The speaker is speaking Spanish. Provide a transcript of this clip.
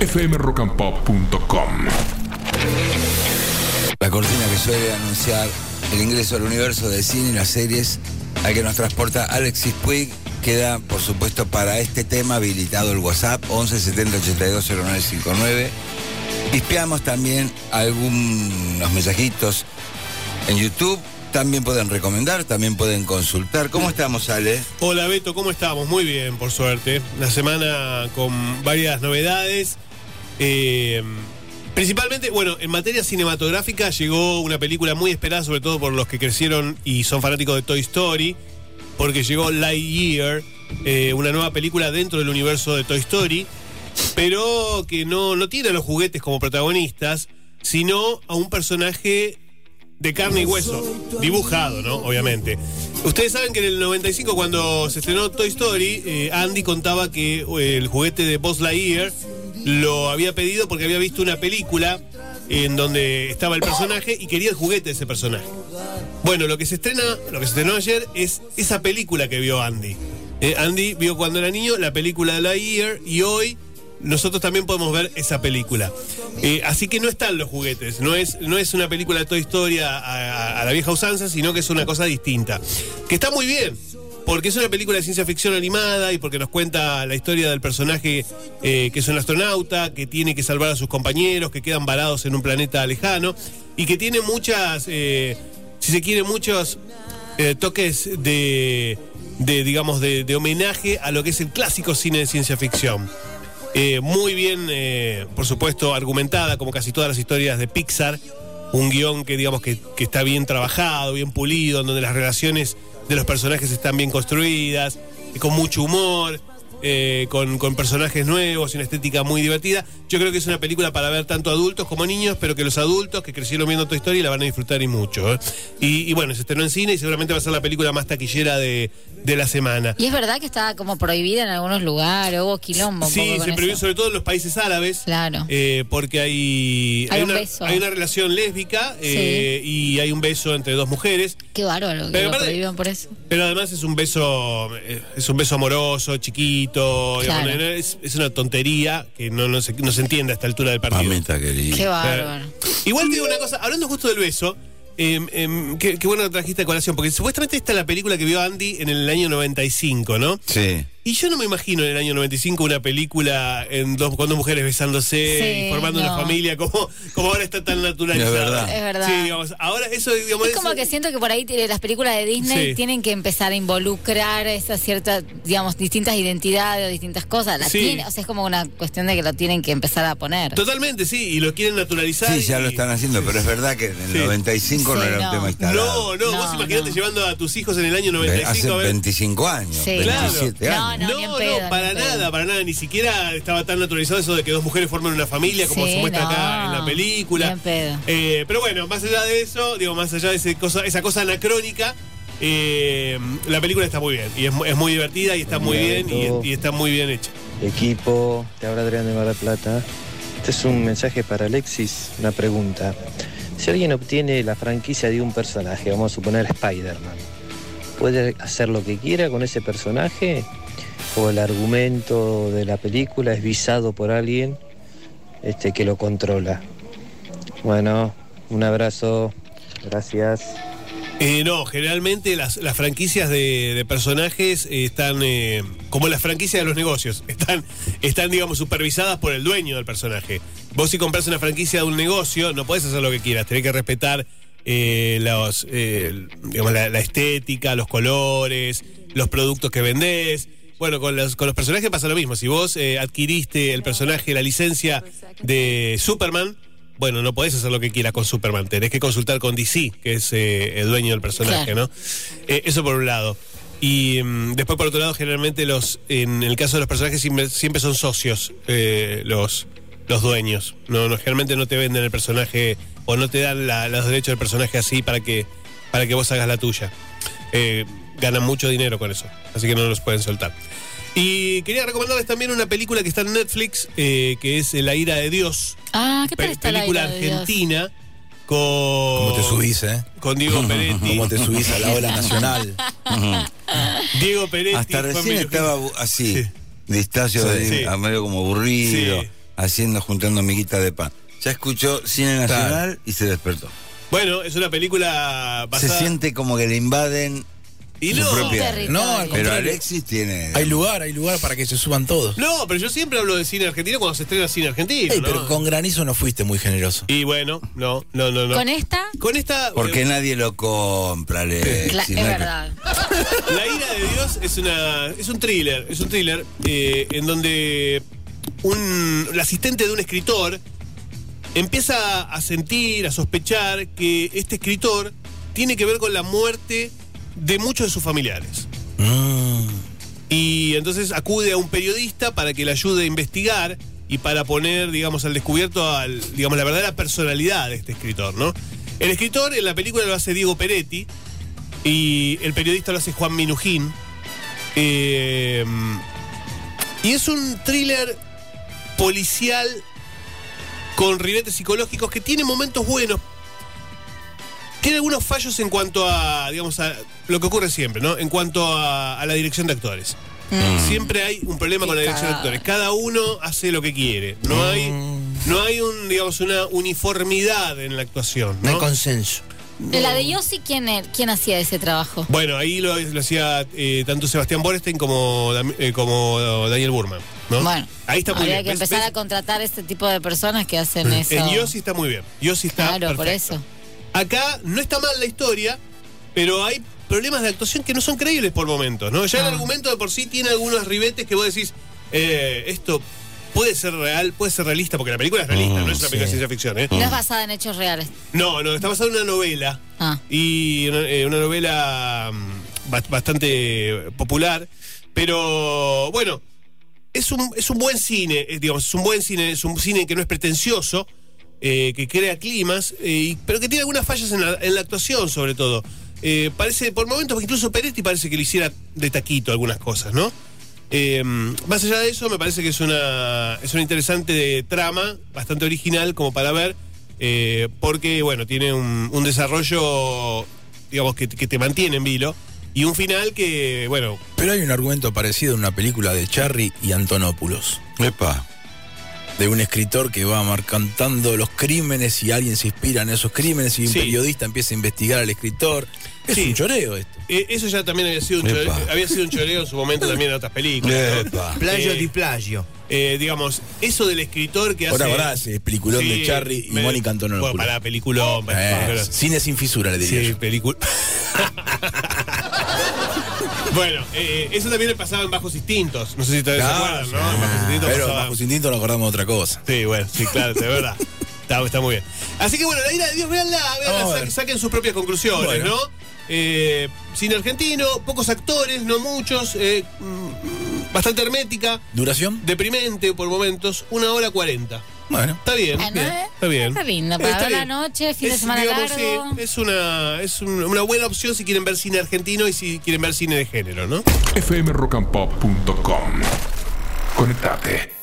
fmrockandpop.com. La cortina que suele anunciar el ingreso al universo de cine y las series al que nos transporta Alexis Puig queda, por supuesto, para este tema habilitado el WhatsApp 11 70 82 0959. Pispeamos también algunos mensajitos en YouTube. También pueden recomendar, también pueden consultar. ¿Cómo estamos, Ale? Hola Beto, ¿cómo estamos? Muy bien, por suerte. Una semana con varias novedades. Eh, principalmente, bueno, en materia cinematográfica llegó una película muy esperada, sobre todo por los que crecieron y son fanáticos de Toy Story, porque llegó Lightyear, eh, una nueva película dentro del universo de Toy Story, pero que no, tiene a los juguetes como protagonistas, sino a un personaje de carne y hueso, dibujado, ¿no? Obviamente. Ustedes saben que en el 95, cuando se estrenó Toy Story, eh, Andy contaba que el juguete de Buzz Lightyear lo había pedido porque había visto una película en donde estaba el personaje y quería el juguete de ese personaje. Bueno, lo que se estrena, lo que se estrenó ayer es esa película que vio Andy. Eh, Andy vio cuando era niño la película de Lightyear y hoy nosotros también podemos ver esa película. Eh, así que no están los juguetes, no es, no es una película de Toy Story a, a- a la vieja usanza, sino que es una cosa distinta. Que está muy bien, porque es una película de ciencia ficción animada y porque nos cuenta la historia del personaje eh, que es un astronauta, que tiene que salvar a sus compañeros, que quedan varados en un planeta lejano y que tiene muchas, eh, si se quiere, muchos eh, toques de, de, digamos, de, de homenaje a lo que es el clásico cine de ciencia ficción. Eh, muy bien, por supuesto, argumentada, como casi todas las historias de Pixar. Un guion que, digamos, que, está bien trabajado, bien pulido, en donde las relaciones de los personajes están bien construidas, con mucho humor, eh, con, con personajes nuevos y una estética muy divertida. Yo creo que es una película para ver tanto adultos como niños, pero que los adultos que crecieron viendo Toy Story la van a disfrutar y mucho. ¿eh? Y, y bueno, se estrenó en cine y seguramente va a ser la película más taquillera de, de la semana. Y es verdad que estaba como prohibida en algunos lugares, hubo quilombo. un Sí, poco con se prohibió eso. sobre todo en los países árabes. Claro. eh, porque hay, Hay un una, beso. hay una relación lésbica y hay un beso entre dos mujeres. Qué bárbaro que Pero lo aparte- prohíban por eso. Pero además es un beso, es un beso amoroso, chiquito. Claro. digamos, es, es una tontería que no, no, se, no se entiende a esta altura del partido. Mamita querida. Qué bárbaro. Igual te digo una cosa, hablando justo del beso, eh, em, qué, qué bueno que trajiste a colación, porque supuestamente esta es la película que vio Andy en el año 95, ¿no? Sí. Y yo no me imagino en el año 95 una película en dos, con dos mujeres besándose Sí, y formando una familia como, como ahora está tan naturalizada. Es verdad. Es verdad. Sí, digamos, ahora eso, digamos, Es como eso- que siento que por ahí las películas de Disney Sí. tienen que empezar a involucrar esas ciertas, digamos, distintas identidades o distintas cosas. Las Sí. tiene- o sea, es como una cuestión de que lo tienen que empezar a poner. Totalmente, sí, y lo quieren naturalizar. Sí, ya lo están haciendo, pero es verdad que en el Sí. 95 no era un tema instalado. No, no, No, vos imaginate no. llevando a tus hijos en el año Ve- 95 Hace a ver. 25 años, Sí. 27 Claro. años. No, ni en pedo, ni para en pedo. nada, para nada, ni siquiera estaba tan naturalizado eso de que dos mujeres formen una familia como Sí, se muestra acá no, en la película. ni en pedo. Eh, pero bueno, más allá de eso, digo, más allá de ese cosa, esa cosa anacrónica, eh, la película está muy bien y es, mu- es muy divertida y está muy bien y, y está muy bien hecha. Equipo, te habla Adrián de Mar del Plata. Este es un mensaje para Alexis, una pregunta. Si alguien obtiene la franquicia de un personaje, vamos a suponer Spider-Man, ¿puede hacer lo que quiera con ese personaje? ¿O el argumento de la película es visado por alguien este, que lo controla? Bueno, un abrazo, gracias. Eh, no, generalmente las, las franquicias de, personajes eh, están eh, como las franquicias de los negocios, están, están, digamos, supervisadas por el dueño del personaje. Vos si compras una franquicia de un negocio, no podés hacer lo que quieras, tenés que respetar eh, los, eh, la, la estética, los colores, los productos que vendés. Bueno, con los, con los personajes pasa lo mismo. Si vos eh, adquiriste el personaje, la licencia de Superman, bueno, no podés hacer lo que quieras con Superman. Tenés que consultar con DC, que es eh, el dueño del personaje, Claro. ¿no? Eh, eso por un lado. Y mm, después, por otro lado, generalmente los, en el caso de los personajes siempre, siempre son socios los, los dueños. No, no, generalmente no te venden el personaje o no te dan la- los derechos del personaje así para que, para que vos hagas la tuya. Eh, ganan mucho dinero con eso, así que no los pueden soltar. Y quería recomendarles también una película que está en Netflix, eh, que es La ira de Dios. Ah, ¿qué tal la película ira de Dios? argentina con. ¿Cómo te subís, eh? Con Diego Peretti. ¿Cómo te subís a la ola nacional? Diego Peretti. Hasta recién estaba así, Sí. distacio, Sí. de- a medio como aburrido. Sí. haciendo, juntando miguita de pan. Ya escuchó cine nacional y se despertó. Bueno, es una película basada... Se siente como que le invaden Y su no, propia. No, al Pero contrario. Alexis tiene. Hay lugar, hay lugar para que se suban todos. No, pero yo siempre hablo de cine argentino cuando se estrena cine argentino, Ey, ¿no? pero con granizo no fuiste muy generoso. Y bueno, no, no, no, no. Con esta, Con esta... Porque eh, nadie lo compra, Alexis. cla- es ¿no? verdad. La ira de Dios es una es un thriller, es un thriller eh, en donde un el asistente de un escritor empieza a sentir, a sospechar que este escritor tiene que ver con la muerte de muchos de sus familiares. Mm. Y entonces acude a un periodista para que le ayude a investigar y para poner, digamos, al descubierto al, digamos, la verdadera personalidad de este escritor, ¿no? El escritor en la película lo hace Diego Peretti y el periodista lo hace Juan Minujín. Eh, y es un thriller policial con ribetes psicológicos que tiene momentos buenos. Tiene algunos fallos en cuanto a, digamos, a lo que ocurre siempre, ¿no? En cuanto a, a la dirección de actores. Siempre hay un problema con la dirección de actores. Cada uno hace lo que quiere. No hay, no hay un, digamos, una uniformidad en la actuación. No hay ¿no? consenso. De la de Yossi, ¿quién, er- ¿quién hacía ese trabajo? Bueno, ahí lo, lo hacía eh, tanto Sebastián Borestein como, eh, como Daniel Burman. ¿no? Bueno, ahí está muy habría bien. que empezar ¿Ves? a contratar este tipo de personas que hacen eso. En Yossi está muy bien. Yossi está Claro, por eso. Acá no está mal la historia, pero hay problemas de actuación que no son creíbles por momentos, ¿no? Ya el Ah. argumento de por sí tiene algunos ribetes que vos decís, eh, esto puede ser real, puede ser realista, porque la película es realista, Mm, no es una película de ciencia ficción, ¿eh? No es basada en hechos reales. No, no, está basada en una novela. Ah. Y una, eh, una novela mm, ba- bastante popular. Pero bueno, es un, es un buen cine, eh, digamos, es un buen cine, es un cine que no es pretencioso, eh, que crea climas, eh, pero que tiene algunas fallas en la, en la actuación, sobre todo. Eh, parece, por momentos, incluso Peretti parece que le hiciera de taquito algunas cosas, ¿no? Eh, más allá de eso, me parece que es una, es una interesante trama, bastante original como para ver, eh, porque, bueno, tiene un, un desarrollo, digamos, que, que te mantiene en vilo, y un final que, bueno, Pero hay un argumento parecido en una película de Charry y Antonopoulos. Epa. De un escritor que va marcantando los crímenes y alguien se inspira en esos crímenes y un Sí. periodista empieza a investigar al escritor. Es Sí. un choreo esto. eh, eso ya también había sido, un choreo, había sido un choreo en su momento también en otras películas. ¿no? Plagio Eh, di plagio. Eh, digamos, eso del escritor que hace... Ahora, ahora ese peliculón de Charry y me- Mónica Antonopoulos. Bueno, para peliculón, para Eh, peliculón. cine sin fisura, le diría Sí, película. bueno, eh, eso también le pasaba en Bajos Instintos. No sé si todavía se acuerdan, sí. ¿no? Pero pasaba- bajo instinto nos acordamos de otra cosa. Sí, bueno, sí, claro, de verdad. Está, está muy bien. Así que bueno, la ira de Dios, véanla, véanla, Vamos a sa- ver. saquen sus propias conclusiones, Bueno. ¿no? Eh, cine argentino, pocos actores, no muchos, eh, mm, bastante hermética, ¿Duración? deprimente por momentos, una hora cuarenta. Bueno. Está bien, Bueno, bien, eh, está bien. está lindo, para Está la noche, fin de Es, semana digamos, largo. sí, es una, es un- una buena opción si quieren ver cine argentino y si quieren ver cine de género, ¿no? fmrockandpop.com. Connettate.